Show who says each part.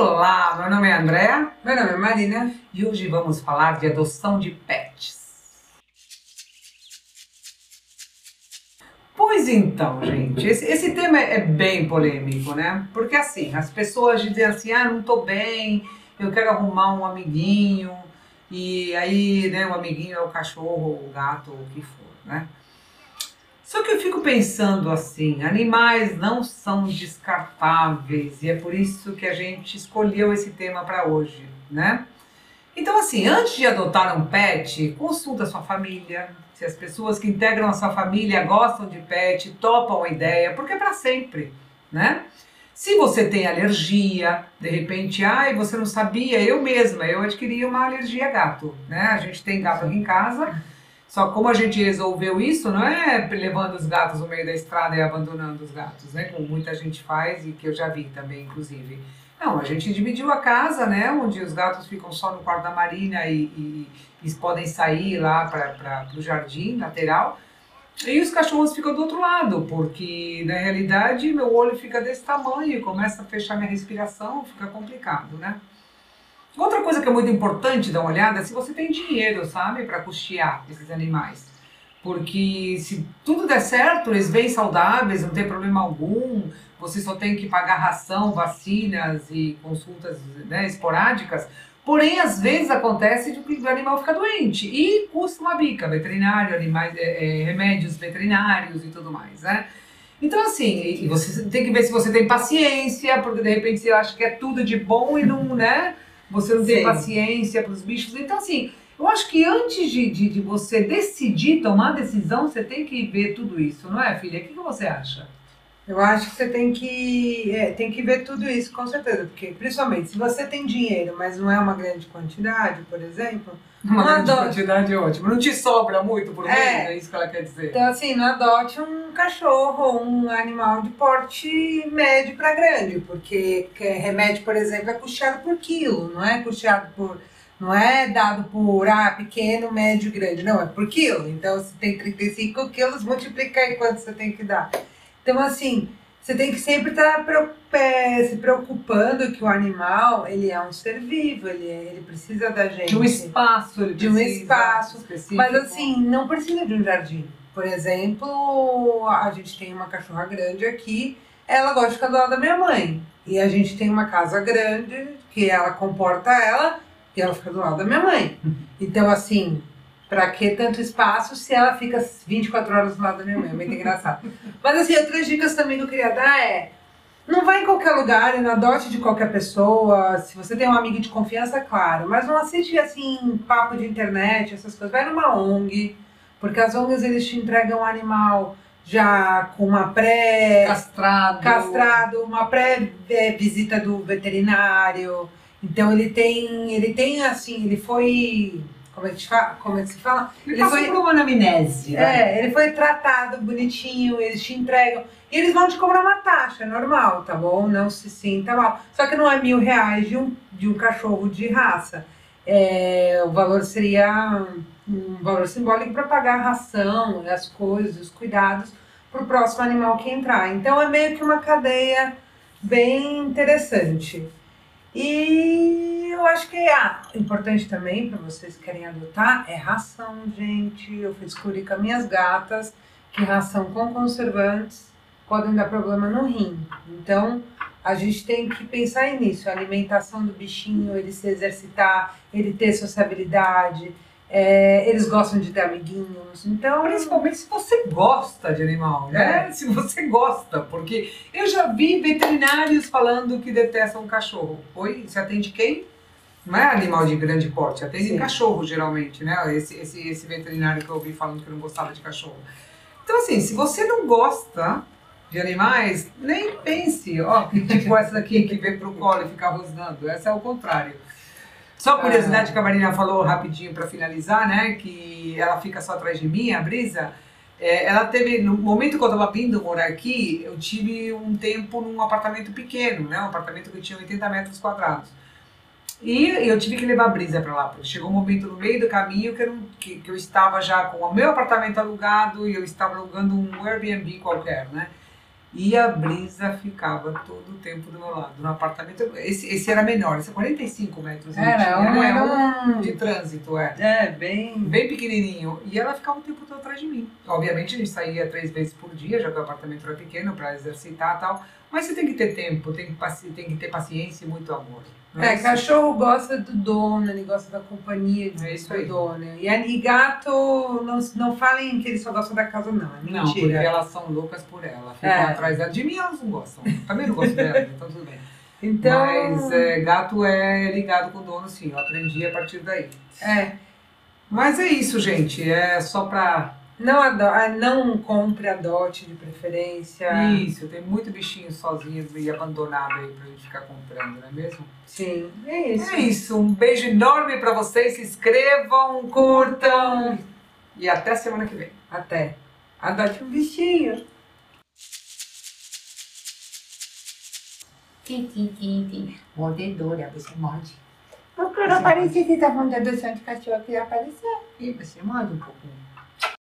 Speaker 1: Olá, meu nome é Andréa. Meu nome é Marina. E hoje vamos falar de adoção de pets. Pois então, gente, esse, esse tema é bem polêmico, né? Porque assim, as pessoas dizem assim, ah, não tô bem, eu quero arrumar um amiguinho, e aí, né, o amiguinho é o cachorro, o gato, o que for, né? Só que eu fico pensando assim, animais não são descartáveis e é por isso que a gente escolheu esse tema para hoje, né? Então assim, antes de adotar um pet, consulta a sua família, se as pessoas que integram a sua família gostam de pet, topam a ideia, porque é para sempre, né? Se você tem alergia, de repente, ai, você não sabia, eu mesma, eu adquiri uma alergia a gato, né? A gente tem gato aqui em casa só como a gente resolveu isso, não é levando os gatos no meio da estrada e abandonando os gatos, né? Como muita gente faz e que eu já vi também, inclusive. Não, a gente dividiu a casa, né? Onde os gatos ficam só no quarto da Marina e, e, e podem sair lá para o jardim lateral. E os cachorros ficam do outro lado, porque na realidade meu olho fica desse tamanho, começa a fechar minha respiração, fica complicado, né? Outra coisa que é muito importante dar uma olhada é se você tem dinheiro, sabe, para custear esses animais. Porque se tudo der certo, eles vêm saudáveis, não tem problema algum, você só tem que pagar ração, vacinas e consultas né, esporádicas. Porém, às vezes acontece de o animal ficar doente e custa uma bica, veterinário, animais, é, é, remédios veterinários e tudo mais, né? Então, assim, você tem que ver se você tem paciência, porque de repente você acha que é tudo de bom e não, né? Você não tem Sim. paciência para os bichos. Então, assim, eu acho que antes de, de, de, você decidir, tomar decisão, você tem que ver tudo isso, não é, filha? O que, que você acha?
Speaker 2: Eu acho que você tem que, é, tem que ver tudo isso, com certeza. Porque, principalmente, se você tem dinheiro, mas não é uma grande quantidade, por exemplo.
Speaker 1: Uma grande adote... quantidade é ótimo. Não te sobra muito por mês, é, é isso que ela quer dizer.
Speaker 2: Então, assim, não adote um cachorro ou um animal de porte médio para grande. Porque remédio, por exemplo, é custeado por quilo, não é custeado por. Não é dado por ah, pequeno, médio, grande. Não, é por quilo. Então, se tem 35 quilos, multiplica aí quanto você tem que dar. Então, assim, você tem que sempre estar tá se preocupando que o animal, ele é um ser vivo, ele, é, ele precisa da gente.
Speaker 1: De um espaço,
Speaker 2: ele De um espaço. Específico. Mas, assim, não precisa de um jardim. Por exemplo, a gente tem uma cachorra grande aqui, ela gosta de ficar do lado da minha mãe. E a gente tem uma casa grande, que ela comporta ela, e ela fica do lado da minha mãe. Então, assim, Pra que tanto espaço se ela fica 24 horas do lado da minha mãe? É muito engraçado. Mas assim, outras dicas também que eu queria dar é. Não vai em qualquer lugar e não adote de qualquer pessoa. Se você tem um amigo de confiança, claro. Mas não assiste assim, papo de internet, essas coisas. Vai numa ONG, porque as ONGs eles te entregam um animal já com uma pré.
Speaker 1: Castrado.
Speaker 2: Castrado, uma pré-visita do veterinário. Então ele tem. Ele tem assim, ele foi como é que, se fala? Como é que se fala?
Speaker 1: Ele, ele foi por uma anamnese.
Speaker 2: É, ele foi tratado bonitinho, eles te entregam. E eles vão te cobrar uma taxa, é normal, tá bom? Não se sinta mal. Só que não é mil reais de um, de um cachorro de raça. É, o valor seria um valor simbólico para pagar a ração, as coisas, os cuidados para o próximo animal que entrar. Então é meio que uma cadeia bem interessante. E eu acho que ah, importante também para vocês que querem adotar é ração, gente. Eu descobri com as minhas gatas que ração com conservantes podem dar problema no rim. Então, a gente tem que pensar nisso, a alimentação do bichinho, ele se exercitar, ele ter sociabilidade, é, eles gostam de ter amiguinhos, então.
Speaker 1: Principalmente se você gosta de animal, né? É. Se você gosta, porque eu já vi veterinários falando que detestam cachorro. Oi? Você atende quem? Não é animal de grande porte, atende Sim. cachorro geralmente, né? Esse, esse, esse veterinário que eu ouvi falando que não gostava de cachorro. Então, assim, se você não gosta de animais, nem pense, ó, que tipo essa daqui que vem pro colo e fica rosnando. Essa é o contrário. Só curiosidade que a Marina falou rapidinho para finalizar, né? Que ela fica só atrás de mim, a Brisa. É, ela teve, no momento que eu estava vindo morar aqui, eu tive um tempo num apartamento pequeno, né? Um apartamento que tinha 80 metros quadrados. E eu tive que levar a Brisa para lá, porque chegou um momento no meio do caminho que eu, não, que, que eu estava já com o meu apartamento alugado e eu estava alugando um Airbnb qualquer, né? E a brisa ficava todo o tempo do meu lado, no apartamento. Esse, esse era menor, esse é 45 metros.
Speaker 2: Era,
Speaker 1: tinha,
Speaker 2: um,
Speaker 1: não é
Speaker 2: era
Speaker 1: um
Speaker 2: um.
Speaker 1: de trânsito, é.
Speaker 2: É, bem.
Speaker 1: Bem pequenininho. E ela ficava o tempo todo atrás de mim. Obviamente a gente saía três vezes por dia, já que o apartamento era pequeno, para exercitar e tal. Mas você tem que ter tempo, tem que, tem que ter paciência e muito amor.
Speaker 2: É,
Speaker 1: isso?
Speaker 2: cachorro gosta do dono, ele gosta da companhia de
Speaker 1: É isso aí.
Speaker 2: dono. E, a- e gato, não, não falem que ele só gosta da casa, não. É
Speaker 1: Não, porque
Speaker 2: mentira.
Speaker 1: elas são loucas por ela. Ficam
Speaker 2: É.
Speaker 1: atrás dela. De mim elas não gostam. Também não gosto dela, então tudo bem.
Speaker 2: então,
Speaker 1: Mas é, gato é ligado com o dono, sim. Eu aprendi a partir daí.
Speaker 2: é,
Speaker 1: Mas é isso, gente. É só pra.
Speaker 2: Não, ado ah, não compre, adote de preferência.
Speaker 1: Isso, tem muito bichinho sozinho e abandonado aí pra gente ficar comprando, não é mesmo?
Speaker 2: Sim, é isso.
Speaker 1: É isso. Um beijo enorme pra vocês. Se inscrevam, curtam. E até semana que vem.
Speaker 2: Até. Adote um bichinho.
Speaker 3: Tim, tim, tim, tim. Mordedora, você morde.
Speaker 2: Eu quero aparecer, você tá falando de adoção de cachorro, eu queria aparecer.
Speaker 3: E você morde um pouquinho.